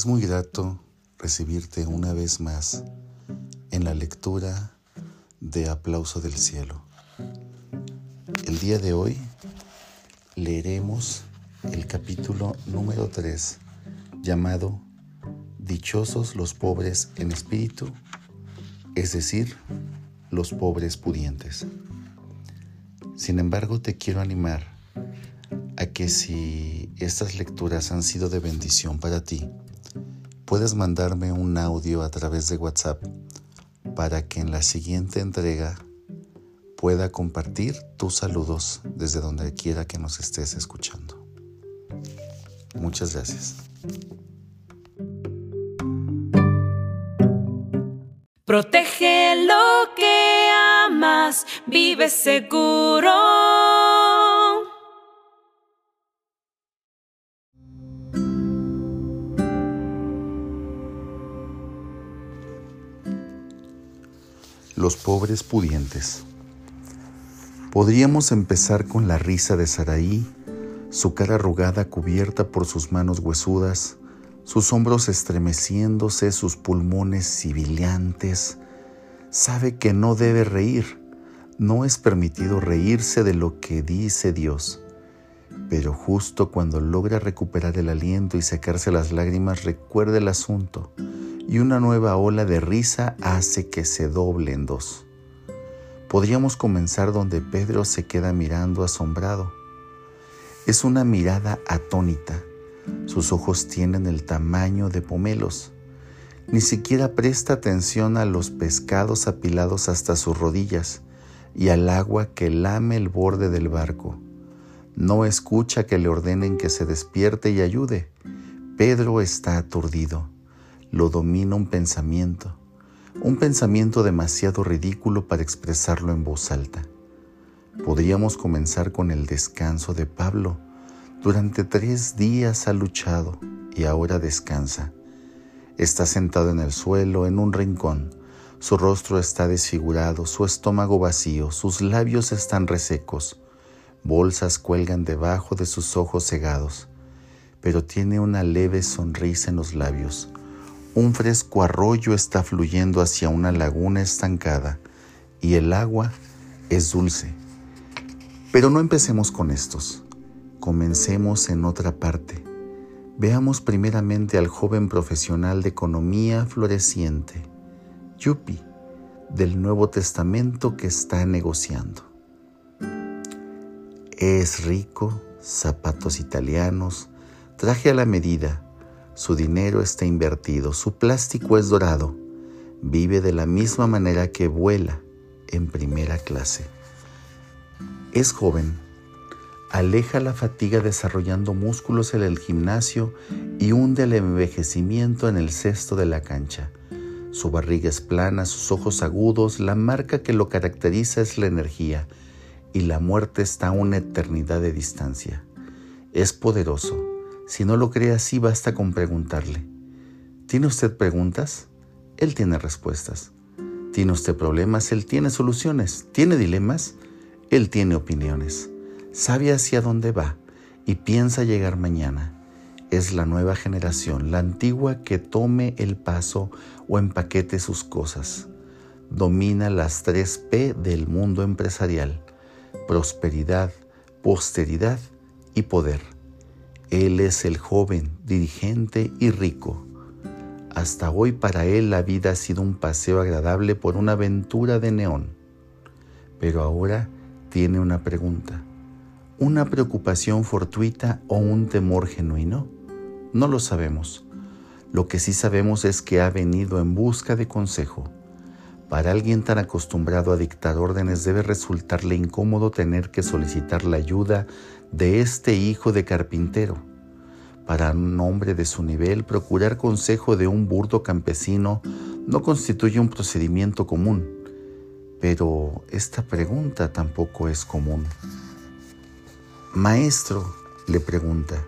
es muy grato recibirte una vez más en la lectura de Aplauso del Cielo. El día de hoy leeremos el capítulo número 3 llamado Dichosos los pobres en espíritu, es decir, los pobres pudientes. Sin embargo, te quiero animar a que si estas lecturas han sido de bendición para ti, puedes mandarme un audio a través de WhatsApp para que en la siguiente entrega pueda compartir tus saludos desde donde quiera que nos estés escuchando. Muchas gracias. Protege lo que amas, vive seguro. Los pobres pudientes. Podríamos empezar con la risa de Saraí, su cara arrugada cubierta por sus manos huesudas, sus hombros estremeciéndose, sus pulmones sibilantes. Sabe que no debe reír, no es permitido reírse de lo que dice Dios. Pero justo cuando logra recuperar el aliento y secarse las lágrimas, recuerda el asunto y una nueva ola de risa hace que se doble en dos. Podríamos comenzar donde Pedro se queda mirando asombrado. Es una mirada atónita. Sus ojos tienen el tamaño de pomelos. Ni siquiera presta atención a los pescados apilados hasta sus rodillas y al agua que lame el borde del barco. No escucha que le ordenen que se despierte y ayude. Pedro está aturdido. Lo domina un pensamiento, un pensamiento demasiado ridículo para expresarlo en voz alta. Podríamos comenzar con el descanso de Pablo. Durante tres días ha luchado y ahora descansa. Está sentado en el suelo, en un rincón. Su rostro está desfigurado, su estómago vacío, sus labios están resecos. Bolsas cuelgan debajo de sus ojos cegados, pero tiene una leve sonrisa en los labios. Un fresco arroyo está fluyendo hacia una laguna estancada y el agua es dulce. Pero no empecemos con estos. Comencemos en otra parte. Veamos primeramente al joven profesional de economía floreciente, Yupi, del Nuevo Testamento que está negociando. Es rico, zapatos italianos, traje a la medida, su dinero está invertido, su plástico es dorado, vive de la misma manera que vuela en primera clase. Es joven, aleja la fatiga desarrollando músculos en el gimnasio y hunde el envejecimiento en el cesto de la cancha. Su barriga es plana, sus ojos agudos, la marca que lo caracteriza es la energía y la muerte está a una eternidad de distancia. Es poderoso. Si no lo cree así, basta con preguntarle. ¿Tiene usted preguntas? Él tiene respuestas. ¿Tiene usted problemas? Él tiene soluciones. ¿Tiene dilemas? Él tiene opiniones. Sabe hacia dónde va y piensa llegar mañana. Es la nueva generación, la antigua que tome el paso o empaquete sus cosas. Domina las tres P del mundo empresarial prosperidad, posteridad y poder. Él es el joven, dirigente y rico. Hasta hoy para él la vida ha sido un paseo agradable por una aventura de neón. Pero ahora tiene una pregunta. ¿Una preocupación fortuita o un temor genuino? No lo sabemos. Lo que sí sabemos es que ha venido en busca de consejo Para alguien tan acostumbrado a dictar órdenes debe resultarle incómodo tener que solicitar la ayuda de este hijo de carpintero. Para un hombre de su nivel, procurar consejo de un burdo campesino no constituye un procedimiento común, pero esta pregunta tampoco es común. Maestro, le pregunta,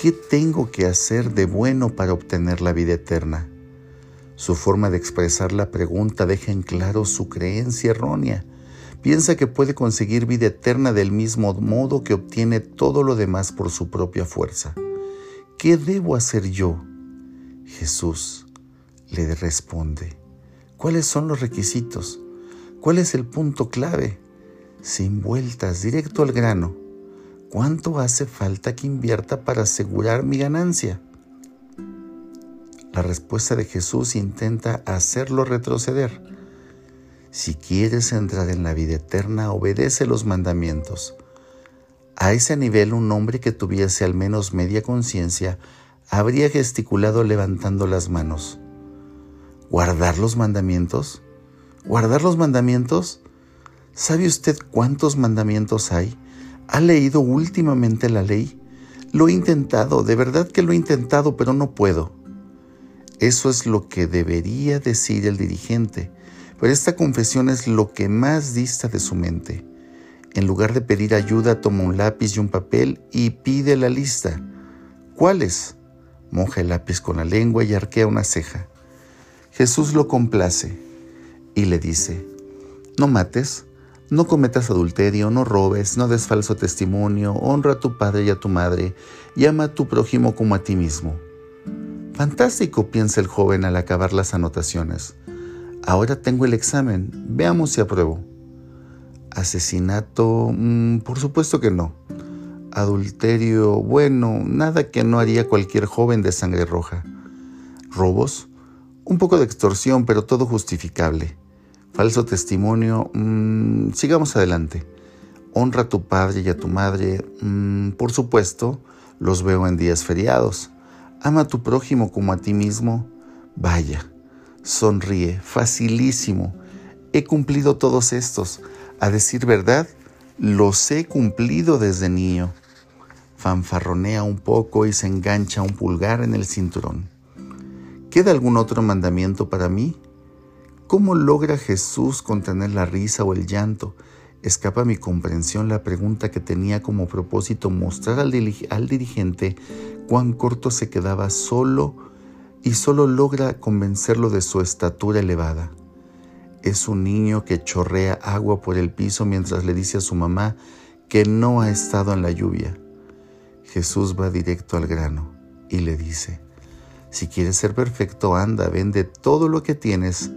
¿qué tengo que hacer de bueno para obtener la vida eterna? Su forma de expresar la pregunta deja en claro su creencia errónea. Piensa que puede conseguir vida eterna del mismo modo que obtiene todo lo demás por su propia fuerza. ¿Qué debo hacer yo? Jesús le responde, ¿cuáles son los requisitos? ¿Cuál es el punto clave? Sin vueltas, directo al grano. ¿Cuánto hace falta que invierta para asegurar mi ganancia? La respuesta de Jesús intenta hacerlo retroceder. Si quieres entrar en la vida eterna, obedece los mandamientos. A ese nivel un hombre que tuviese al menos media conciencia habría gesticulado levantando las manos. ¿Guardar los mandamientos? ¿Guardar los mandamientos? ¿Sabe usted cuántos mandamientos hay? ¿Ha leído últimamente la ley? Lo he intentado, de verdad que lo he intentado, pero no puedo. Eso es lo que debería decir el dirigente, pero esta confesión es lo que más dista de su mente. En lugar de pedir ayuda, toma un lápiz y un papel y pide la lista. ¿Cuáles? Moja el lápiz con la lengua y arquea una ceja. Jesús lo complace y le dice, no mates, no cometas adulterio, no robes, no des falso testimonio, honra a tu padre y a tu madre, y ama a tu prójimo como a ti mismo. Fantástico, piensa el joven al acabar las anotaciones. Ahora tengo el examen, veamos si apruebo. Asesinato, mm, por supuesto que no. Adulterio, bueno, nada que no haría cualquier joven de sangre roja. Robos, un poco de extorsión, pero todo justificable. Falso testimonio, mm, sigamos adelante. Honra a tu padre y a tu madre, mm, por supuesto, los veo en días feriados ama a tu prójimo como a ti mismo, vaya, sonríe, facilísimo. He cumplido todos estos. A decir verdad, los he cumplido desde niño. Fanfarronea un poco y se engancha un pulgar en el cinturón. ¿Queda algún otro mandamiento para mí? ¿Cómo logra Jesús contener la risa o el llanto? Escapa a mi comprensión la pregunta que tenía como propósito mostrar al, al dirigente cuán corto se quedaba solo y solo logra convencerlo de su estatura elevada. Es un niño que chorrea agua por el piso mientras le dice a su mamá que no ha estado en la lluvia. Jesús va directo al grano y le dice, si quieres ser perfecto, anda, vende todo lo que tienes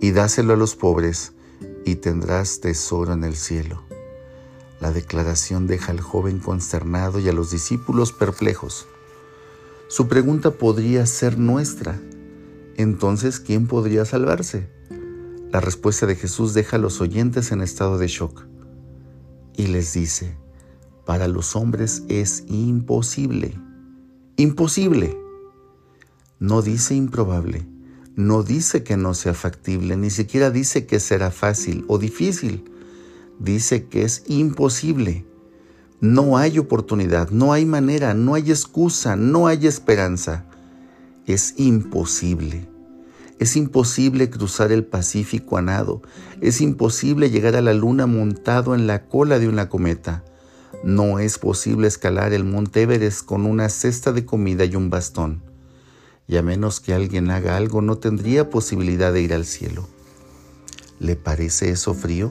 y dáselo a los pobres y tendrás tesoro en el cielo. La declaración deja al joven consternado y a los discípulos perplejos. Su pregunta podría ser nuestra. Entonces, ¿quién podría salvarse? La respuesta de Jesús deja a los oyentes en estado de shock y les dice, para los hombres es imposible, imposible. No dice improbable, no dice que no sea factible, ni siquiera dice que será fácil o difícil, dice que es imposible. No hay oportunidad, no hay manera, no hay excusa, no hay esperanza. Es imposible. Es imposible cruzar el Pacífico a nado. Es imposible llegar a la luna montado en la cola de una cometa. No es posible escalar el Monte Everest con una cesta de comida y un bastón. Y a menos que alguien haga algo, no tendría posibilidad de ir al cielo. ¿Le parece eso frío?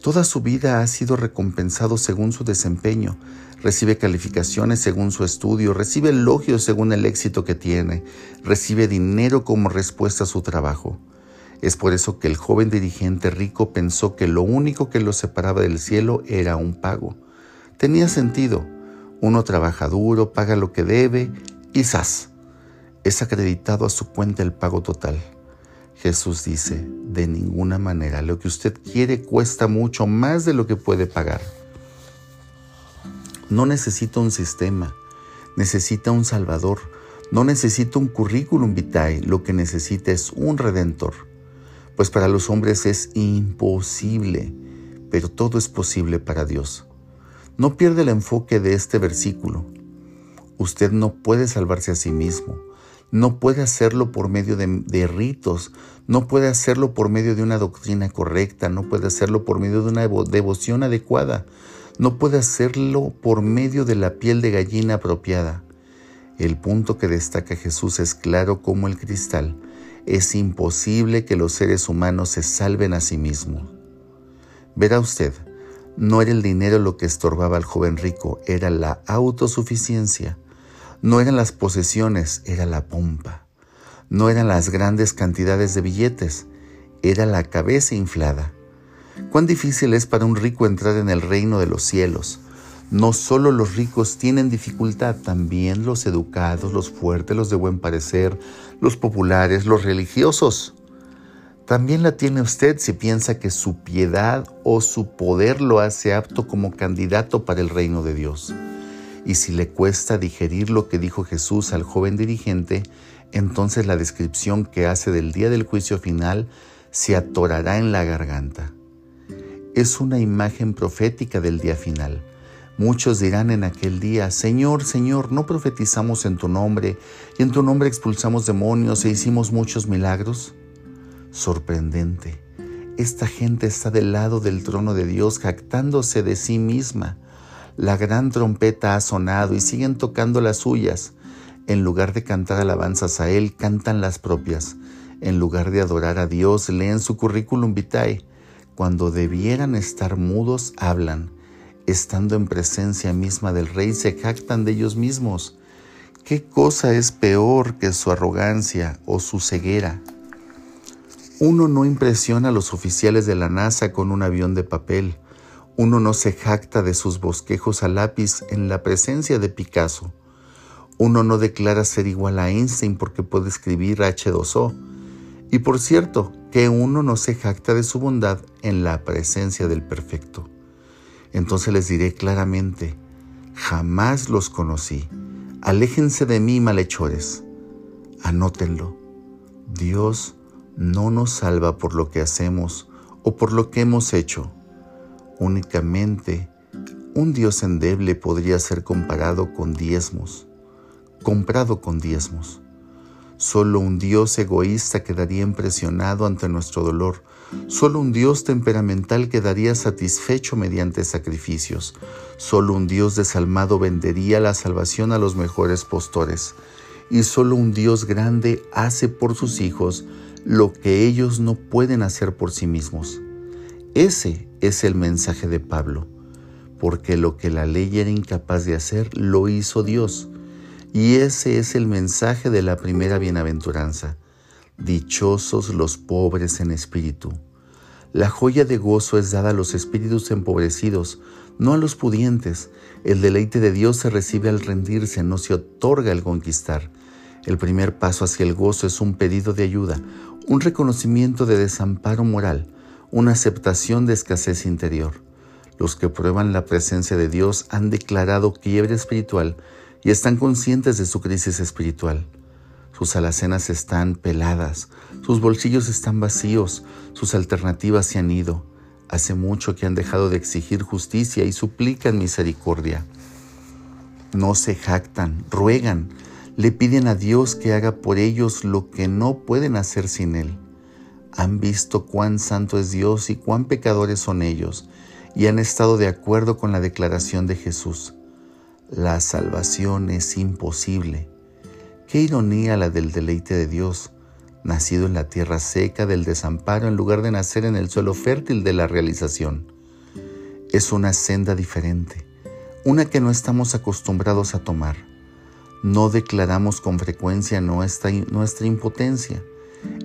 Toda su vida ha sido recompensado según su desempeño, recibe calificaciones según su estudio, recibe elogios según el éxito que tiene, recibe dinero como respuesta a su trabajo. Es por eso que el joven dirigente rico pensó que lo único que lo separaba del cielo era un pago. Tenía sentido. Uno trabaja duro, paga lo que debe y ¡zas! Es acreditado a su cuenta el pago total. Jesús dice, de ninguna manera, lo que usted quiere cuesta mucho más de lo que puede pagar. No necesita un sistema, necesita un Salvador, no necesita un currículum vitae, lo que necesita es un redentor. pues para los hombres es imposible, pero todo es posible para Dios. No pierda el enfoque de este versículo. Usted no puede salvarse a sí mismo, no puede hacerlo por medio de, ritos, no puede hacerlo por medio de una doctrina correcta, no puede hacerlo por medio de una devoción adecuada, no puede hacerlo por medio de la piel de gallina apropiada. El punto que destaca Jesús es claro como el cristal. Es imposible que los seres humanos se salven a sí mismos. Verá usted, no era el dinero lo que estorbaba al joven rico, era la autosuficiencia. No eran las posesiones, era la pompa. No eran las grandes cantidades de billetes, era la cabeza inflada. Cuán difícil es para un rico entrar en el reino de los cielos. No solo los ricos tienen dificultad, también los educados, los fuertes, los de buen parecer, los populares, los religiosos. También la tiene usted si piensa que su piedad o su poder lo hace apto como candidato para el reino de Dios. Y si le cuesta digerir lo que dijo Jesús al joven dirigente, entonces la descripción que hace del día del juicio final se atorará en la garganta. Es una imagen profética del día final. Muchos dirán en aquel día, Señor, Señor, ¿no profetizamos en tu nombre y en tu nombre expulsamos demonios e hicimos muchos milagros? Sorprendente. Esta gente está del lado del trono de Dios jactándose de sí misma. La gran trompeta ha sonado y siguen tocando las suyas. En lugar de cantar alabanzas a Él, cantan las propias. En lugar de adorar a Dios, leen su currículum vitae. Cuando debieran estar mudos, hablan. Estando en presencia misma del Rey, se jactan de ellos mismos. ¿Qué cosa es peor que su arrogancia o su ceguera? Uno no impresiona a los oficiales de la NASA con un avión de papel. Uno no se jacta de sus bosquejos a lápiz en la presencia de Picasso. Uno no declara ser igual a Einstein porque puede escribir H2O. Y por cierto, que uno no se jacta de su bondad en la presencia del perfecto. Entonces les diré claramente, jamás los conocí. Aléjense de mí, malhechores. Anótenlo. Dios no nos salva por lo que hacemos o por lo que hemos hecho Únicamente un Dios endeble podría ser comparado con diezmos, comprado con diezmos. Solo un Dios egoísta quedaría impresionado ante nuestro dolor. Solo un Dios temperamental quedaría satisfecho mediante sacrificios. Solo un Dios desalmado vendería la salvación a los mejores postores. Y solo un Dios grande hace por sus hijos lo que ellos no pueden hacer por sí mismos. Ese es el mensaje de Pablo, porque lo que la ley era incapaz de hacer, lo hizo Dios. Y ese es el mensaje de la primera bienaventuranza. Dichosos los pobres en espíritu. La joya de gozo es dada a los espíritus empobrecidos, no a los pudientes. El deleite de Dios se recibe al rendirse, no se otorga al conquistar. El primer paso hacia el gozo es un pedido de ayuda, un reconocimiento de desamparo moral, una aceptación de escasez interior. Los que prueban la presencia de Dios han declarado quiebre espiritual y están conscientes de su crisis espiritual. Sus alacenas están peladas, sus bolsillos están vacíos, sus alternativas se han ido. Hace mucho que han dejado de exigir justicia y suplican misericordia. No se jactan, ruegan, le piden a Dios que haga por ellos lo que no pueden hacer sin Él han visto cuán santo es Dios y cuán pecadores son ellos, y han estado de acuerdo con la declaración de Jesús. La salvación es imposible. Qué ironía la del deleite de Dios, nacido en la tierra seca del desamparo en lugar de nacer en el suelo fértil de la realización. Es una senda diferente, una que no estamos acostumbrados a tomar. No declaramos con frecuencia nuestra, impotencia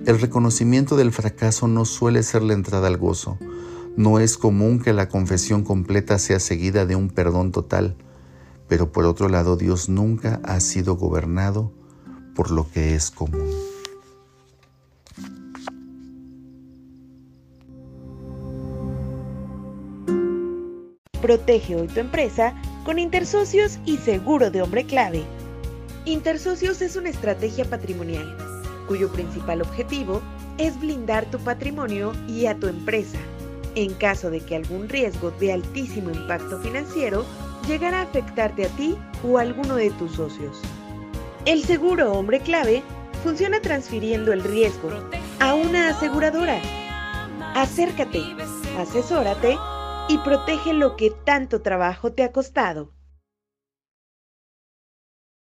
el reconocimiento del fracaso no suele ser la entrada al gozo. No es común que la confesión completa sea seguida de un perdón total, pero por otro lado Dios nunca ha sido gobernado por lo que es común. Protege hoy tu empresa con Intersocios y Seguro de Hombre Clave. Intersocios es una estrategia patrimonial cuyo principal objetivo es blindar tu patrimonio y a tu empresa, en caso de que algún riesgo de altísimo impacto financiero llegara a afectarte a ti o a alguno de tus socios. El seguro hombre clave funciona transfiriendo el riesgo a una aseguradora. Acércate, asesórate y protege lo que tanto trabajo te ha costado.